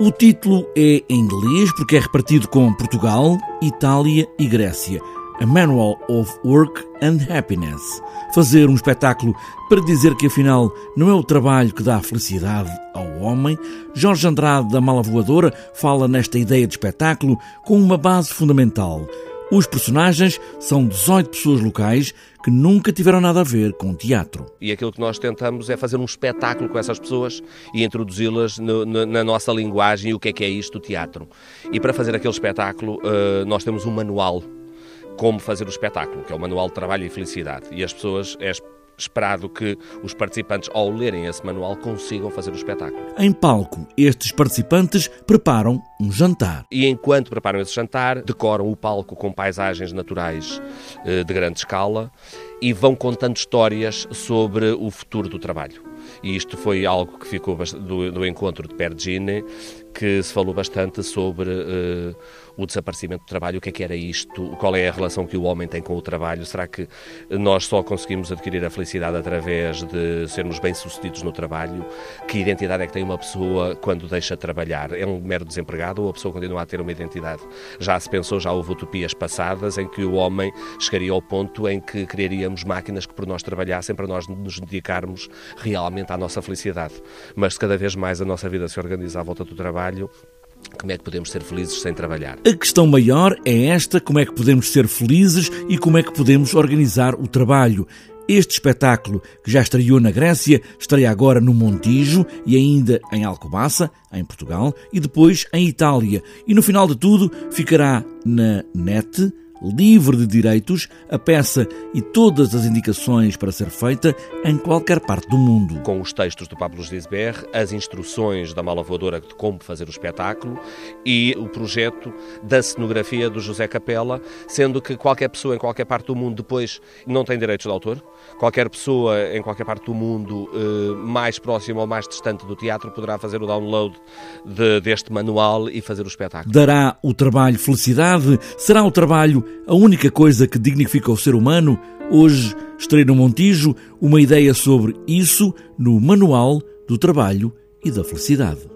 O título é em inglês porque é repartido com Portugal, Itália e Grécia. A Manual of Work and Happiness. Fazer um espetáculo para dizer que afinal não é o trabalho que dá felicidade ao homem. Jorge Andrade da Mala Voadora fala nesta ideia de espetáculo com uma base fundamental. Os personagens são 18 pessoas locais que nunca tiveram nada a ver com teatro. E aquilo que nós tentamos é fazer um espetáculo com essas pessoas e introduzi-las na nossa linguagem e o que é que é isto, o teatro. E para fazer aquele espetáculo, eh, nós temos um manual como fazer o espetáculo, que é o Manual de Trabalho e Felicidade. E as pessoas, é esperado que os participantes, ao lerem esse manual, consigam fazer o espetáculo. Em palco, estes participantes preparam um jantar. E enquanto preparam esse jantar, decoram o palco com paisagens naturais eh, de grande escala e vão contando histórias sobre o futuro do trabalho. E isto foi algo que ficou do, do encontro de Pergine, que se falou bastante sobre uh, o desaparecimento do trabalho, o que é que era isto, qual é a relação que o homem tem com o trabalho, será que nós só conseguimos adquirir a felicidade através de sermos bem-sucedidos no trabalho? Que identidade é que tem uma pessoa quando deixa de trabalhar? É um mero desempregado ou a pessoa continua a ter uma identidade? Já se pensou, já houve utopias passadas em que o homem chegaria ao ponto em que criaríamos máquinas que por nós trabalhassem para nós nos dedicarmos realmente à nossa felicidade. Mas cada vez mais a nossa vida se organiza à volta do trabalho, como é que podemos ser felizes sem trabalhar? A questão maior é esta: como é que podemos ser felizes e como é que podemos organizar o trabalho? Este espetáculo, que já estreou na Grécia, estreia agora no Montijo e ainda em Alcobaça, em Portugal, e depois em Itália. E no final de tudo ficará na net livre de direitos, a peça e todas as indicações para ser feita em qualquer parte do mundo. Com os textos do Pablo Gisbert, as instruções da mala voadora de como fazer o espetáculo e o projeto da cenografia do José Capella, sendo que qualquer pessoa em qualquer parte do mundo depois não tem direitos de autor. Qualquer pessoa em qualquer parte do mundo eh, mais próxima ou mais distante do teatro poderá fazer o download de, deste manual e fazer o espetáculo. Dará o trabalho felicidade? Será o trabalho a única coisa que dignifica o ser humano, hoje estreia no Montijo uma ideia sobre isso no Manual do Trabalho e da Felicidade.